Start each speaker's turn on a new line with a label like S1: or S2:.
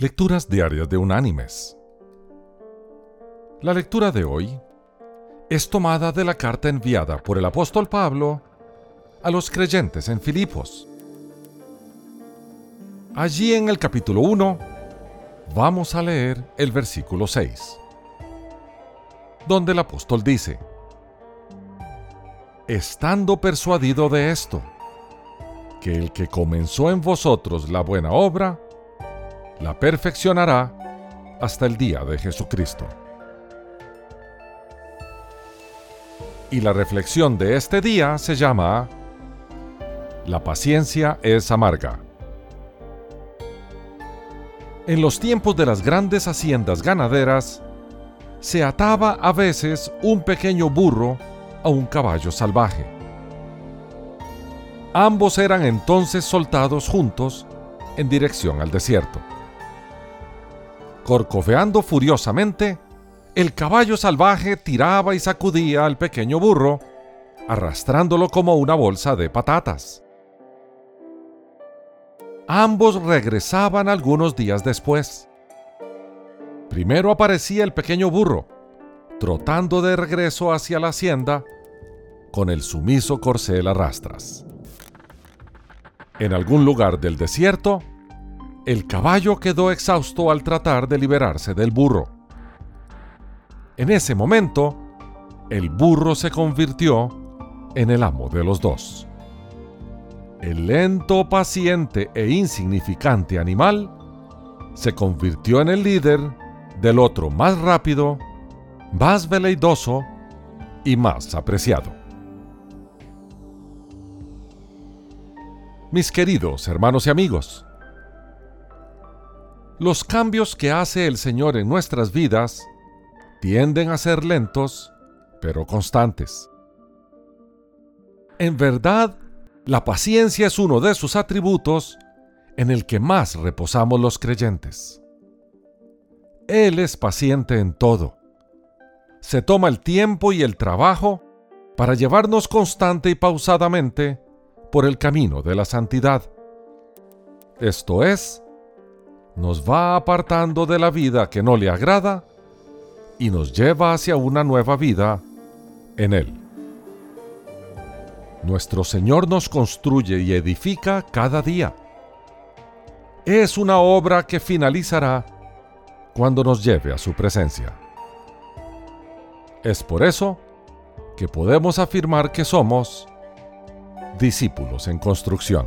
S1: Lecturas Diarias de Unánimes. La lectura de hoy es tomada de la carta enviada por el apóstol Pablo a los creyentes en Filipos. Allí en el capítulo 1 vamos a leer el versículo 6, donde el apóstol dice, Estando persuadido de esto, que el que comenzó en vosotros la buena obra, la perfeccionará hasta el día de Jesucristo. Y la reflexión de este día se llama La paciencia es amarga. En los tiempos de las grandes haciendas ganaderas, se ataba a veces un pequeño burro a un caballo salvaje. Ambos eran entonces soltados juntos en dirección al desierto. Corcoveando furiosamente, el caballo salvaje tiraba y sacudía al pequeño burro, arrastrándolo como una bolsa de patatas. Ambos regresaban algunos días después. Primero aparecía el pequeño burro, trotando de regreso hacia la hacienda, con el sumiso corcel a rastras. En algún lugar del desierto, el caballo quedó exhausto al tratar de liberarse del burro. En ese momento, el burro se convirtió en el amo de los dos. El lento, paciente e insignificante animal se convirtió en el líder del otro más rápido, más veleidoso y más apreciado. Mis queridos hermanos y amigos, los cambios que hace el Señor en nuestras vidas tienden a ser lentos, pero constantes. En verdad, la paciencia es uno de sus atributos en el que más reposamos los creyentes. Él es paciente en todo. Se toma el tiempo y el trabajo para llevarnos constante y pausadamente por el camino de la santidad. Esto es, nos va apartando de la vida que no le agrada y nos lleva hacia una nueva vida en Él. Nuestro Señor nos construye y edifica cada día. Es una obra que finalizará cuando nos lleve a su presencia. Es por eso que podemos afirmar que somos discípulos en construcción.